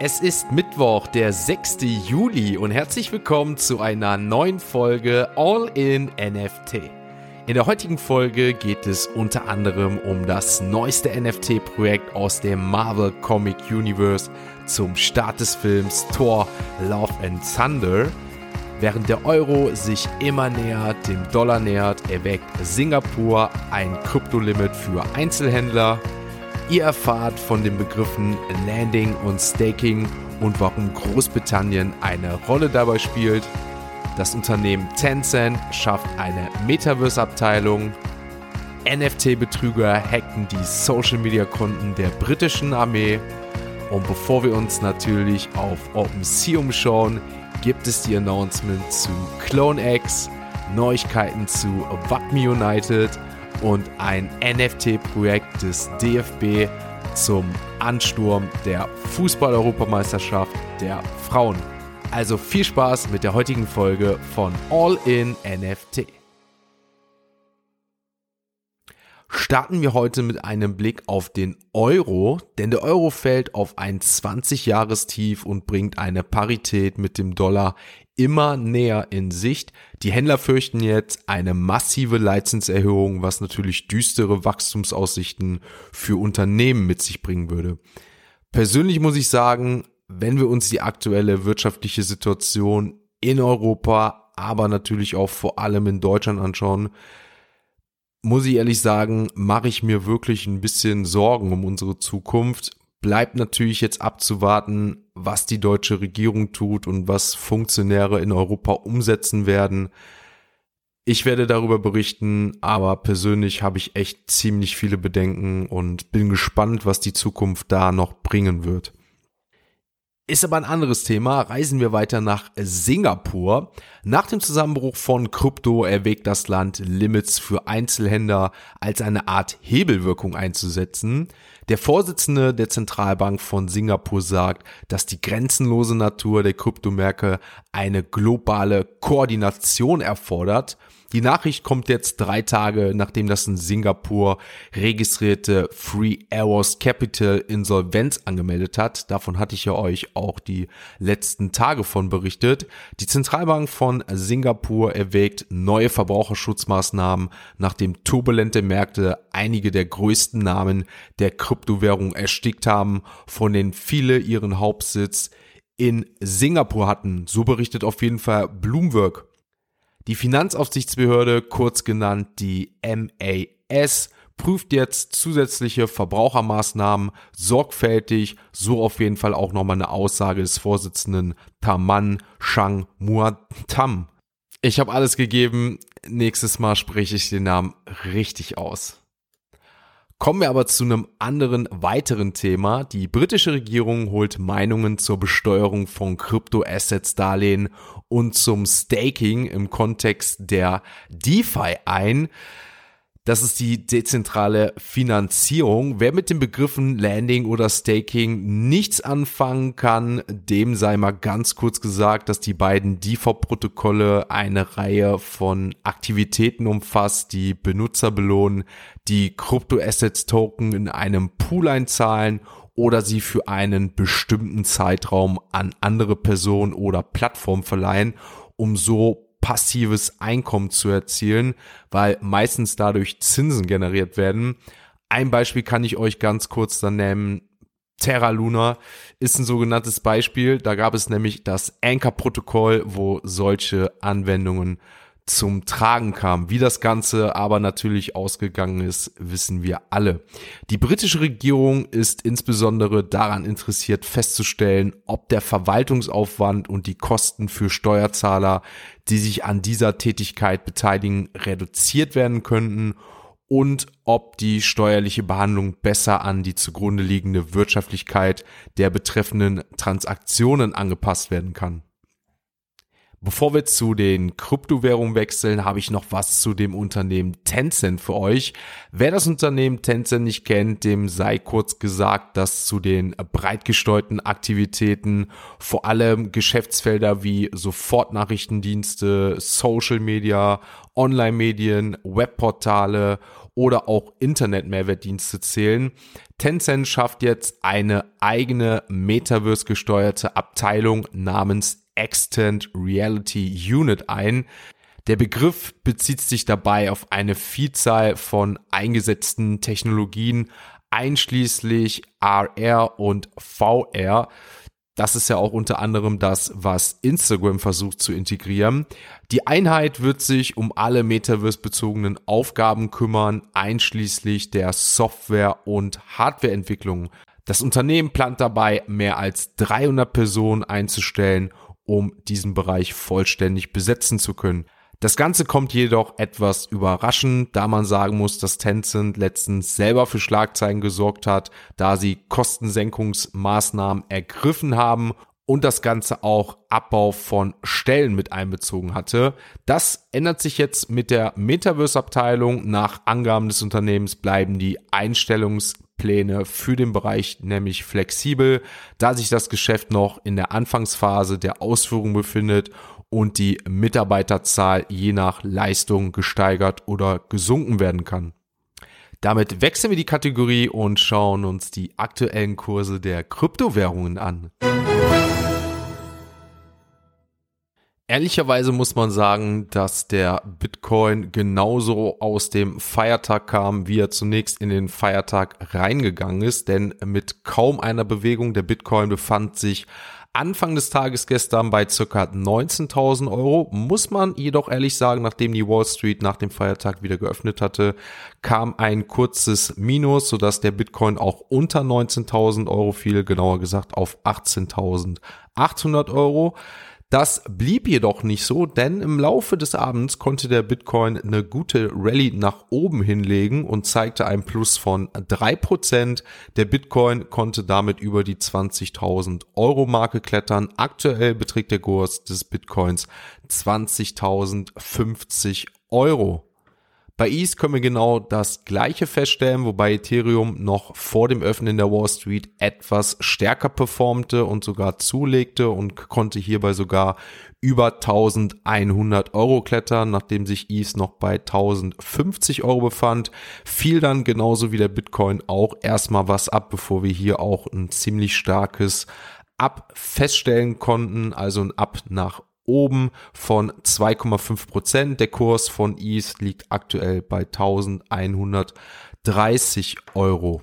Es ist Mittwoch, der 6. Juli und herzlich willkommen zu einer neuen Folge All in NFT. In der heutigen Folge geht es unter anderem um das neueste NFT-Projekt aus dem Marvel Comic Universe zum Start des Films Thor Love and Thunder. Während der Euro sich immer näher dem Dollar nähert, erweckt Singapur ein Kryptolimit für Einzelhändler Ihr erfahrt von den Begriffen Landing und Staking und warum Großbritannien eine Rolle dabei spielt. Das Unternehmen Tencent schafft eine Metaverse-Abteilung. NFT-Betrüger hackten die Social-Media-Konten der britischen Armee. Und bevor wir uns natürlich auf OpenSea umschauen, gibt es die Announcement zu CloneX, Neuigkeiten zu WAPME United und ein NFT-Projekt des DFB zum Ansturm der Fußball-Europameisterschaft der Frauen. Also viel Spaß mit der heutigen Folge von All in NFT. Starten wir heute mit einem Blick auf den Euro, denn der Euro fällt auf ein 20-Jahres-Tief und bringt eine Parität mit dem Dollar immer näher in Sicht. Die Händler fürchten jetzt eine massive Leitzinserhöhung, was natürlich düstere Wachstumsaussichten für Unternehmen mit sich bringen würde. Persönlich muss ich sagen, wenn wir uns die aktuelle wirtschaftliche Situation in Europa, aber natürlich auch vor allem in Deutschland anschauen, muss ich ehrlich sagen, mache ich mir wirklich ein bisschen Sorgen um unsere Zukunft bleibt natürlich jetzt abzuwarten, was die deutsche Regierung tut und was Funktionäre in Europa umsetzen werden. Ich werde darüber berichten, aber persönlich habe ich echt ziemlich viele Bedenken und bin gespannt, was die Zukunft da noch bringen wird. Ist aber ein anderes Thema. Reisen wir weiter nach Singapur. Nach dem Zusammenbruch von Krypto erwägt das Land, Limits für Einzelhändler als eine Art Hebelwirkung einzusetzen. Der Vorsitzende der Zentralbank von Singapur sagt, dass die grenzenlose Natur der Kryptomärkte eine globale Koordination erfordert die Nachricht kommt jetzt drei Tage, nachdem das in Singapur registrierte Free Arrows Capital Insolvenz angemeldet hat. Davon hatte ich ja euch auch die letzten Tage von berichtet. Die Zentralbank von Singapur erwägt neue Verbraucherschutzmaßnahmen, nachdem turbulente Märkte einige der größten Namen der Kryptowährung erstickt haben, von denen viele ihren Hauptsitz in Singapur hatten. So berichtet auf jeden Fall Bloomberg. Die Finanzaufsichtsbehörde, kurz genannt die MAS, prüft jetzt zusätzliche Verbrauchermaßnahmen sorgfältig. So auf jeden Fall auch nochmal eine Aussage des Vorsitzenden Taman Shang Muatam. Ich habe alles gegeben. Nächstes Mal spreche ich den Namen richtig aus. Kommen wir aber zu einem anderen weiteren Thema. Die britische Regierung holt Meinungen zur Besteuerung von Kryptoassets-Darlehen und zum Staking im Kontext der DeFi ein. Das ist die dezentrale Finanzierung. Wer mit den Begriffen Landing oder Staking nichts anfangen kann, dem sei mal ganz kurz gesagt, dass die beiden DeFi-Protokolle eine Reihe von Aktivitäten umfasst, die Benutzer belohnen, die Krypto-Assets-Token in einem Pool einzahlen oder sie für einen bestimmten Zeitraum an andere Personen oder Plattformen verleihen, um so passives Einkommen zu erzielen, weil meistens dadurch Zinsen generiert werden. Ein Beispiel kann ich euch ganz kurz dann nennen. Terra Luna ist ein sogenanntes Beispiel. Da gab es nämlich das Anchor-Protokoll, wo solche Anwendungen zum Tragen kam. Wie das Ganze aber natürlich ausgegangen ist, wissen wir alle. Die britische Regierung ist insbesondere daran interessiert festzustellen, ob der Verwaltungsaufwand und die Kosten für Steuerzahler, die sich an dieser Tätigkeit beteiligen, reduziert werden könnten und ob die steuerliche Behandlung besser an die zugrunde liegende Wirtschaftlichkeit der betreffenden Transaktionen angepasst werden kann. Bevor wir zu den Kryptowährungen wechseln, habe ich noch was zu dem Unternehmen Tencent für euch. Wer das Unternehmen Tencent nicht kennt, dem sei kurz gesagt, dass zu den breit gestreuten Aktivitäten vor allem Geschäftsfelder wie Sofortnachrichtendienste, Social Media, Online-Medien, Webportale oder auch Internet-Mehrwertdienste zählen. Tencent schafft jetzt eine eigene Metaverse gesteuerte Abteilung namens Extend Reality Unit ein. Der Begriff bezieht sich dabei auf eine Vielzahl von eingesetzten Technologien, einschließlich RR und VR. Das ist ja auch unter anderem das, was Instagram versucht zu integrieren. Die Einheit wird sich um alle Metaverse-bezogenen Aufgaben kümmern, einschließlich der Software- und Hardwareentwicklung. Das Unternehmen plant dabei, mehr als 300 Personen einzustellen, um diesen Bereich vollständig besetzen zu können. Das Ganze kommt jedoch etwas überraschend, da man sagen muss, dass Tencent letztens selber für Schlagzeilen gesorgt hat, da sie Kostensenkungsmaßnahmen ergriffen haben und das Ganze auch Abbau von Stellen mit einbezogen hatte. Das ändert sich jetzt mit der Metaverse-Abteilung. Nach Angaben des Unternehmens bleiben die Einstellungspläne für den Bereich nämlich flexibel, da sich das Geschäft noch in der Anfangsphase der Ausführung befindet und die Mitarbeiterzahl je nach Leistung gesteigert oder gesunken werden kann. Damit wechseln wir die Kategorie und schauen uns die aktuellen Kurse der Kryptowährungen an. Ehrlicherweise muss man sagen, dass der Bitcoin genauso aus dem Feiertag kam, wie er zunächst in den Feiertag reingegangen ist, denn mit kaum einer Bewegung der Bitcoin befand sich Anfang des Tages gestern bei circa 19.000 Euro. Muss man jedoch ehrlich sagen, nachdem die Wall Street nach dem Feiertag wieder geöffnet hatte, kam ein kurzes Minus, sodass der Bitcoin auch unter 19.000 Euro fiel, genauer gesagt auf 18.800 Euro. Das blieb jedoch nicht so, denn im Laufe des Abends konnte der Bitcoin eine gute Rallye nach oben hinlegen und zeigte ein Plus von drei Prozent. Der Bitcoin konnte damit über die 20.000 Euro Marke klettern. Aktuell beträgt der Kurs des Bitcoins 20.050 Euro. Bei ETH können wir genau das gleiche feststellen, wobei Ethereum noch vor dem Öffnen der Wall Street etwas stärker performte und sogar zulegte und konnte hierbei sogar über 1100 Euro klettern, nachdem sich ETH noch bei 1050 Euro befand, fiel dann genauso wie der Bitcoin auch erstmal was ab, bevor wir hier auch ein ziemlich starkes Ab feststellen konnten, also ein Ab nach oben von 2,5 Prozent. Der Kurs von ETH liegt aktuell bei 1130 Euro.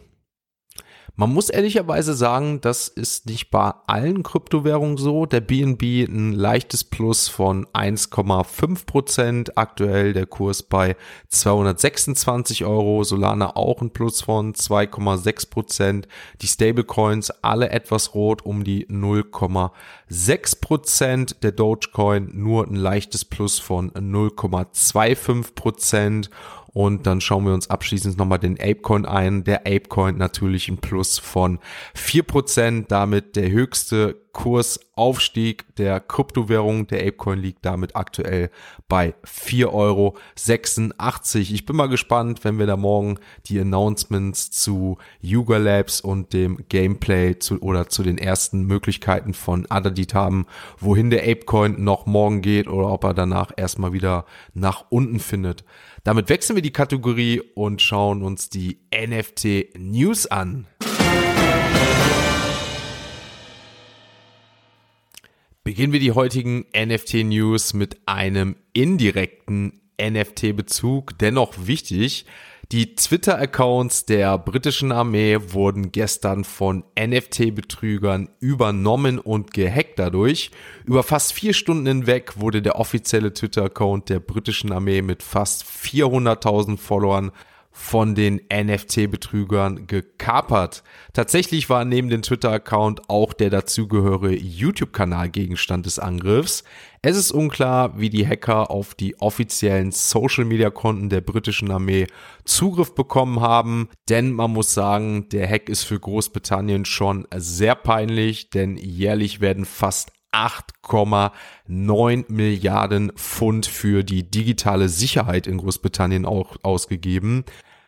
Man muss ehrlicherweise sagen, das ist nicht bei allen Kryptowährungen so. Der BNB ein leichtes Plus von 1,5 Prozent. Aktuell der Kurs bei 226 Euro. Solana auch ein Plus von 2,6 Prozent. Die Stablecoins alle etwas rot um die 0,6 Prozent. Der Dogecoin nur ein leichtes Plus von 0,25 Prozent. Und dann schauen wir uns abschließend nochmal den Apecoin ein. Der Apecoin natürlich ein Plus von vier Prozent, damit der höchste Kursaufstieg der Kryptowährung. Der Apecoin liegt damit aktuell bei 4,86 Euro. Ich bin mal gespannt, wenn wir da morgen die Announcements zu Yuga Labs und dem Gameplay zu, oder zu den ersten Möglichkeiten von Adadit haben, wohin der Apecoin noch morgen geht oder ob er danach erstmal wieder nach unten findet. Damit wechseln wir die Kategorie und schauen uns die NFT News an. Beginnen wir die heutigen NFT-News mit einem indirekten NFT-Bezug, dennoch wichtig. Die Twitter-Accounts der britischen Armee wurden gestern von NFT-Betrügern übernommen und gehackt dadurch. Über fast vier Stunden hinweg wurde der offizielle Twitter-Account der britischen Armee mit fast 400.000 Followern von den NFT-Betrügern gekapert. Tatsächlich war neben dem Twitter-Account auch der dazugehörige YouTube-Kanal Gegenstand des Angriffs. Es ist unklar, wie die Hacker auf die offiziellen Social-Media-Konten der britischen Armee Zugriff bekommen haben, denn man muss sagen, der Hack ist für Großbritannien schon sehr peinlich, denn jährlich werden fast 8,9 Milliarden Pfund für die digitale Sicherheit in Großbritannien auch ausgegeben.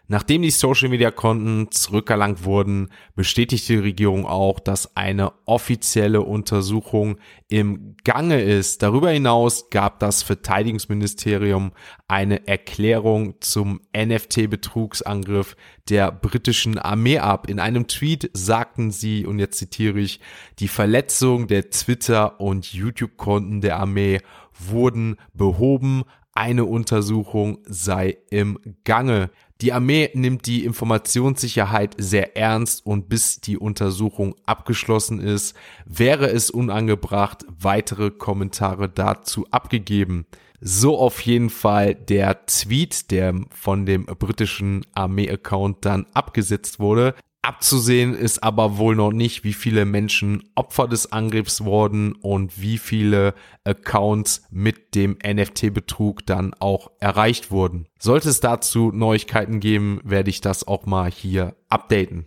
Nachdem die Social-Media-Konten zurückerlangt wurden, bestätigte die Regierung auch, dass eine offizielle Untersuchung im Gange ist. Darüber hinaus gab das Verteidigungsministerium eine Erklärung zum NFT-Betrugsangriff der britischen Armee ab. In einem Tweet sagten sie, und jetzt zitiere ich, die Verletzung der Twitter- und YouTube-Konten der Armee wurden behoben, eine Untersuchung sei im Gange. Die Armee nimmt die Informationssicherheit sehr ernst und bis die Untersuchung abgeschlossen ist, wäre es unangebracht, weitere Kommentare dazu abgegeben. So auf jeden Fall der Tweet, der von dem britischen Armee-Account dann abgesetzt wurde. Abzusehen ist aber wohl noch nicht, wie viele Menschen Opfer des Angriffs wurden und wie viele Accounts mit dem NFT-Betrug dann auch erreicht wurden. Sollte es dazu Neuigkeiten geben, werde ich das auch mal hier updaten.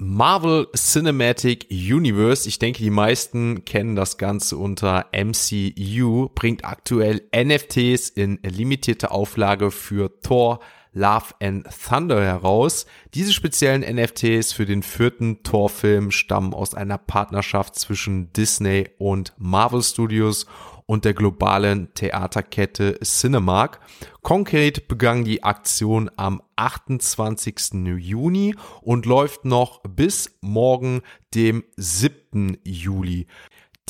Marvel Cinematic Universe, ich denke, die meisten kennen das Ganze unter MCU, bringt aktuell NFTs in limitierter Auflage für Thor, Love and Thunder heraus. Diese speziellen NFTs für den vierten Torfilm stammen aus einer Partnerschaft zwischen Disney und Marvel Studios und der globalen Theaterkette Cinemark. Konkret begann die Aktion am 28. Juni und läuft noch bis morgen, dem 7. Juli.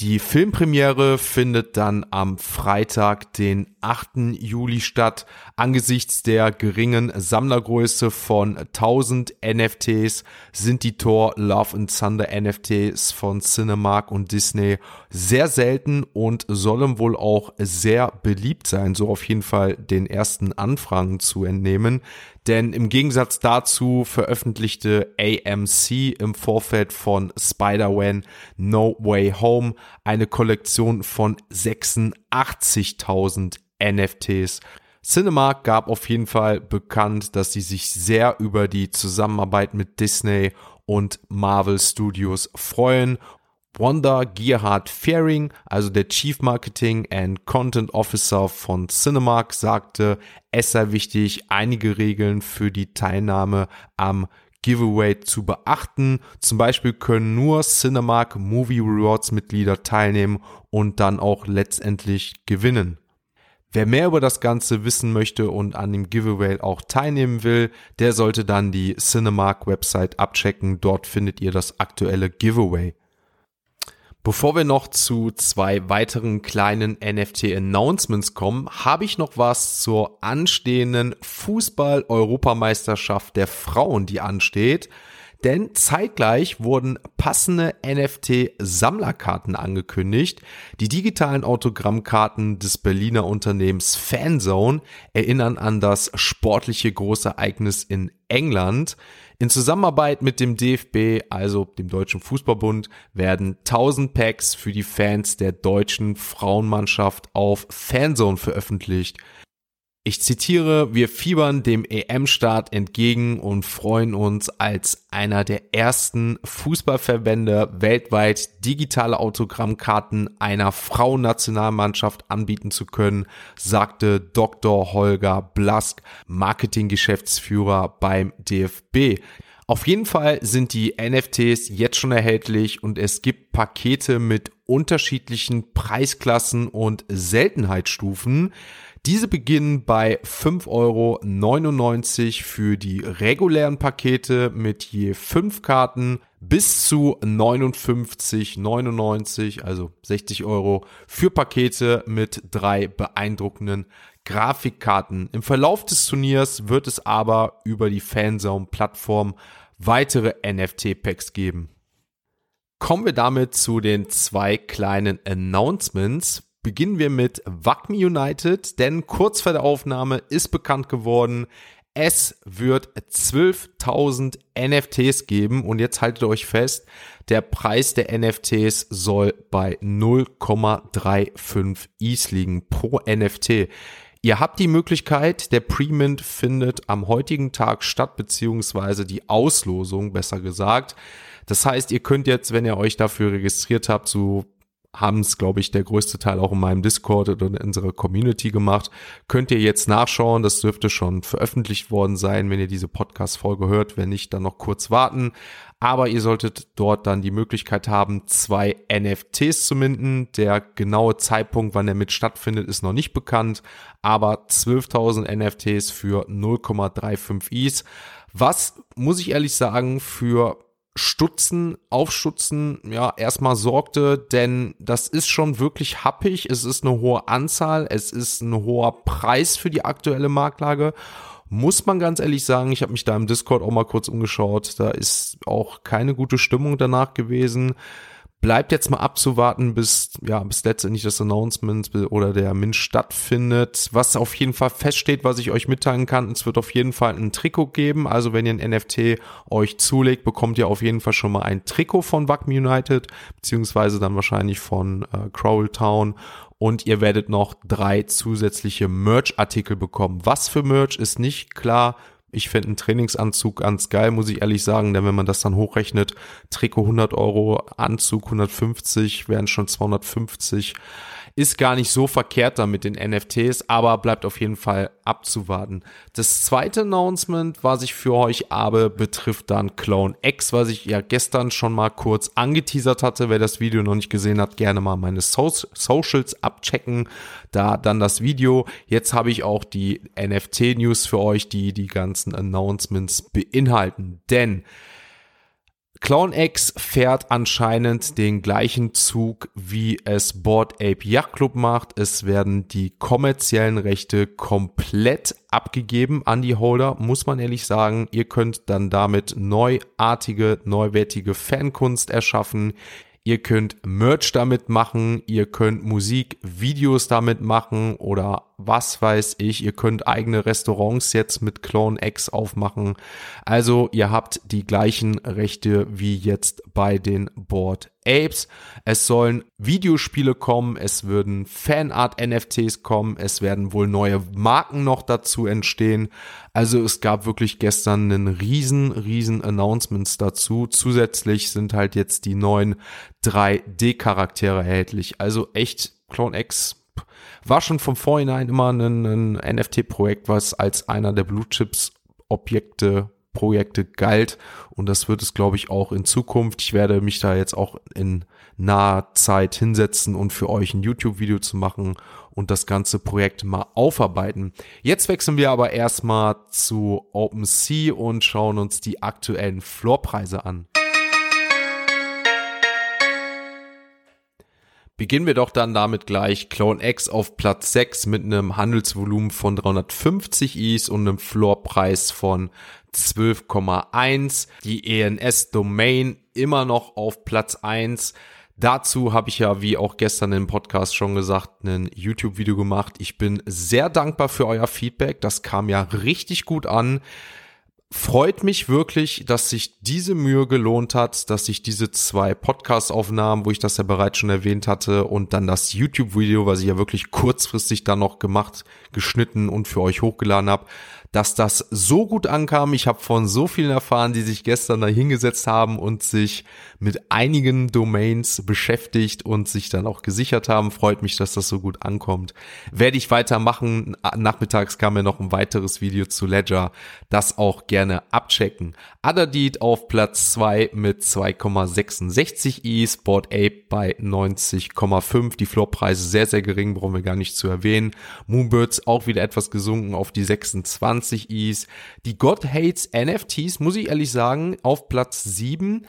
Die Filmpremiere findet dann am Freitag, den 8. Juli statt. Angesichts der geringen Sammlergröße von 1000 NFTs sind die Thor Love and Thunder NFTs von Cinemark und Disney sehr selten und sollen wohl auch sehr beliebt sein, so auf jeden Fall den ersten Anfragen zu entnehmen. Denn im Gegensatz dazu veröffentlichte AMC im Vorfeld von Spider-Man No Way Home eine Kollektion von 86.000 NFTs. Cinemark gab auf jeden Fall bekannt, dass sie sich sehr über die Zusammenarbeit mit Disney und Marvel Studios freuen Wanda Gerhard Fehring, also der Chief Marketing and Content Officer von Cinemark, sagte, es sei wichtig, einige Regeln für die Teilnahme am Giveaway zu beachten. Zum Beispiel können nur Cinemark Movie Rewards Mitglieder teilnehmen und dann auch letztendlich gewinnen. Wer mehr über das Ganze wissen möchte und an dem Giveaway auch teilnehmen will, der sollte dann die Cinemark Website abchecken. Dort findet ihr das aktuelle Giveaway. Bevor wir noch zu zwei weiteren kleinen NFT-Announcements kommen, habe ich noch was zur anstehenden Fußball-Europameisterschaft der Frauen, die ansteht. Denn zeitgleich wurden passende NFT-Sammlerkarten angekündigt. Die digitalen Autogrammkarten des Berliner Unternehmens Fanzone erinnern an das sportliche Großereignis in England. In Zusammenarbeit mit dem DFB, also dem Deutschen Fußballbund, werden 1000 Packs für die Fans der deutschen Frauenmannschaft auf Fanzone veröffentlicht. Ich zitiere, wir fiebern dem EM-Start entgegen und freuen uns als einer der ersten Fußballverbände weltweit digitale Autogrammkarten einer Frauennationalmannschaft anbieten zu können, sagte Dr. Holger Blask, Marketinggeschäftsführer beim DFB. Auf jeden Fall sind die NFTs jetzt schon erhältlich und es gibt Pakete mit unterschiedlichen Preisklassen und Seltenheitsstufen. Diese beginnen bei 5,99 Euro für die regulären Pakete mit je 5 Karten bis zu 59,99, also 60 Euro für Pakete mit drei beeindruckenden Grafikkarten. Im Verlauf des Turniers wird es aber über die Fanzone-Plattform weitere NFT-Packs geben. Kommen wir damit zu den zwei kleinen Announcements beginnen wir mit Wacmi United, denn kurz vor der Aufnahme ist bekannt geworden, es wird 12.000 NFTs geben und jetzt haltet euch fest, der Preis der NFTs soll bei 0,35 ETH liegen pro NFT. Ihr habt die Möglichkeit, der Premint findet am heutigen Tag statt, beziehungsweise die Auslosung, besser gesagt. Das heißt, ihr könnt jetzt, wenn ihr euch dafür registriert habt, zu haben es, glaube ich, der größte Teil auch in meinem Discord oder in unserer Community gemacht. Könnt ihr jetzt nachschauen, das dürfte schon veröffentlicht worden sein, wenn ihr diese Podcast-Folge hört. Wenn nicht, dann noch kurz warten. Aber ihr solltet dort dann die Möglichkeit haben, zwei NFTs zu minden. Der genaue Zeitpunkt, wann der mit stattfindet, ist noch nicht bekannt. Aber 12.000 NFTs für 0,35 ETH. Was, muss ich ehrlich sagen, für Stutzen, Aufstutzen, ja, erstmal sorgte, denn das ist schon wirklich happig. Es ist eine hohe Anzahl, es ist ein hoher Preis für die aktuelle Marktlage. Muss man ganz ehrlich sagen, ich habe mich da im Discord auch mal kurz umgeschaut, da ist auch keine gute Stimmung danach gewesen bleibt jetzt mal abzuwarten, bis, ja, bis letztendlich das Announcement oder der Mint stattfindet. Was auf jeden Fall feststeht, was ich euch mitteilen kann, es wird auf jeden Fall ein Trikot geben. Also wenn ihr ein NFT euch zulegt, bekommt ihr auf jeden Fall schon mal ein Trikot von Wacken United, beziehungsweise dann wahrscheinlich von äh, Crowell Town und ihr werdet noch drei zusätzliche Merch-Artikel bekommen. Was für Merch ist nicht klar. Ich finde einen Trainingsanzug ganz geil, muss ich ehrlich sagen, denn wenn man das dann hochrechnet, Trikot 100 Euro, Anzug 150, wären schon 250 ist gar nicht so verkehrt da mit den NFTs, aber bleibt auf jeden Fall abzuwarten. Das zweite Announcement, was ich für euch habe, betrifft dann Clone X, was ich ja gestern schon mal kurz angeteasert hatte. Wer das Video noch nicht gesehen hat, gerne mal meine so Socials abchecken. Da dann das Video. Jetzt habe ich auch die NFT-News für euch, die die ganzen Announcements beinhalten. Denn Clown X fährt anscheinend den gleichen Zug, wie es Board Ape Yacht Club macht. Es werden die kommerziellen Rechte komplett abgegeben an die Holder, muss man ehrlich sagen. Ihr könnt dann damit neuartige, neuwertige Fankunst erschaffen. Ihr könnt Merch damit machen, ihr könnt Musikvideos damit machen oder was weiß ich. Ihr könnt eigene Restaurants jetzt mit Clone X aufmachen. Also ihr habt die gleichen Rechte wie jetzt bei den Board Apes. Es sollen Videospiele kommen, es würden Fanart-NFTs kommen, es werden wohl neue Marken noch dazu entstehen. Also es gab wirklich gestern einen riesen, riesen Announcements dazu. Zusätzlich sind halt jetzt die neuen 3D-Charaktere erhältlich. Also echt Clone X war schon vom Vorhinein immer ein, ein NFT-Projekt, was als einer der Blue Chips Objekte Projekte galt und das wird es, glaube ich, auch in Zukunft. Ich werde mich da jetzt auch in naher Zeit hinsetzen und für euch ein YouTube-Video zu machen und das ganze Projekt mal aufarbeiten. Jetzt wechseln wir aber erstmal zu OpenSea und schauen uns die aktuellen Floorpreise an. Beginnen wir doch dann damit gleich. Clone X auf Platz 6 mit einem Handelsvolumen von 350 Is und einem Floorpreis von 12,1. Die ENS Domain immer noch auf Platz 1. Dazu habe ich ja, wie auch gestern im Podcast schon gesagt, ein YouTube-Video gemacht. Ich bin sehr dankbar für euer Feedback. Das kam ja richtig gut an freut mich wirklich, dass sich diese Mühe gelohnt hat, dass sich diese zwei Podcast-Aufnahmen, wo ich das ja bereits schon erwähnt hatte, und dann das YouTube-Video, was ich ja wirklich kurzfristig dann noch gemacht, geschnitten und für euch hochgeladen habe, dass das so gut ankam. Ich habe von so vielen erfahren, die sich gestern da hingesetzt haben und sich mit einigen Domains beschäftigt und sich dann auch gesichert haben. Freut mich, dass das so gut ankommt. Werde ich weitermachen. Nachmittags kam mir noch ein weiteres Video zu Ledger. Das auch gerne abchecken. Adadit auf Platz 2 mit 2,66 i, Sport Ape bei 90,5. Die Floorpreise sehr, sehr gering, brauchen wir gar nicht zu erwähnen. Moonbirds auch wieder etwas gesunken auf die 26 Is. Die God Hates NFTs, muss ich ehrlich sagen, auf Platz 7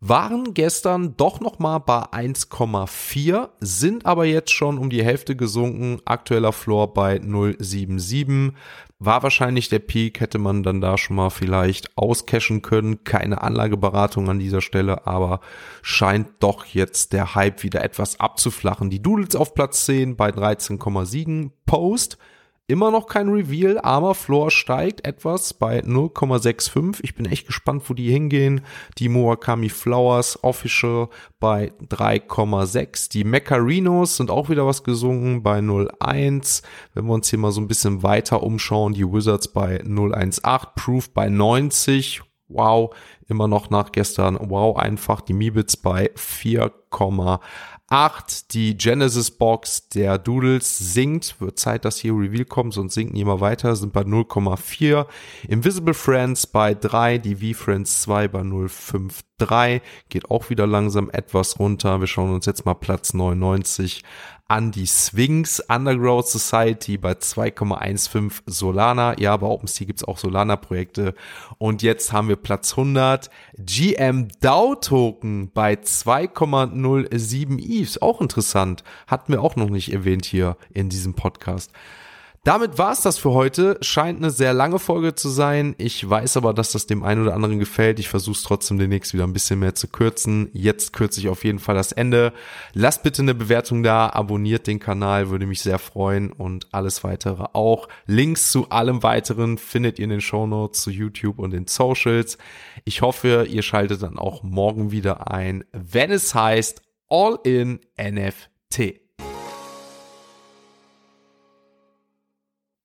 waren gestern doch noch mal bei 1,4, sind aber jetzt schon um die Hälfte gesunken. Aktueller Floor bei 0,77. War wahrscheinlich der Peak, hätte man dann da schon mal vielleicht auscashen können. Keine Anlageberatung an dieser Stelle, aber scheint doch jetzt der Hype wieder etwas abzuflachen. Die Doodles auf Platz 10 bei 13,7. Post Immer noch kein Reveal, aber Floor steigt etwas bei 0,65. Ich bin echt gespannt, wo die hingehen. Die Murakami Flowers Official bei 3,6. Die Macarinos sind auch wieder was gesunken bei 0,1. Wenn wir uns hier mal so ein bisschen weiter umschauen, die Wizards bei 0,18. Proof bei 90. Wow, immer noch nach gestern. Wow, einfach die Mibits bei 4,8. 8. Die Genesis Box der Doodles sinkt. Wird Zeit, dass hier Reveal kommt, sonst sinken die immer weiter. Sind bei 0,4. Invisible Friends bei 3. Die V-Friends 2 bei 0,53. Geht auch wieder langsam etwas runter. Wir schauen uns jetzt mal Platz 99 an die Sphinx Underground Society bei 2,15 Solana. Ja, bei OpenSea gibt's auch Solana-Projekte. Und jetzt haben wir Platz 100. GM DAO Token bei 2,07 ETH. Auch interessant. Hatten wir auch noch nicht erwähnt hier in diesem Podcast. Damit war's das für heute. Scheint eine sehr lange Folge zu sein. Ich weiß aber, dass das dem einen oder anderen gefällt. Ich versuche es trotzdem demnächst wieder ein bisschen mehr zu kürzen. Jetzt kürze ich auf jeden Fall das Ende. Lasst bitte eine Bewertung da, abonniert den Kanal, würde mich sehr freuen und alles weitere auch. Links zu allem weiteren findet ihr in den Shownotes zu YouTube und den Socials. Ich hoffe, ihr schaltet dann auch morgen wieder ein, wenn es heißt All in NFT.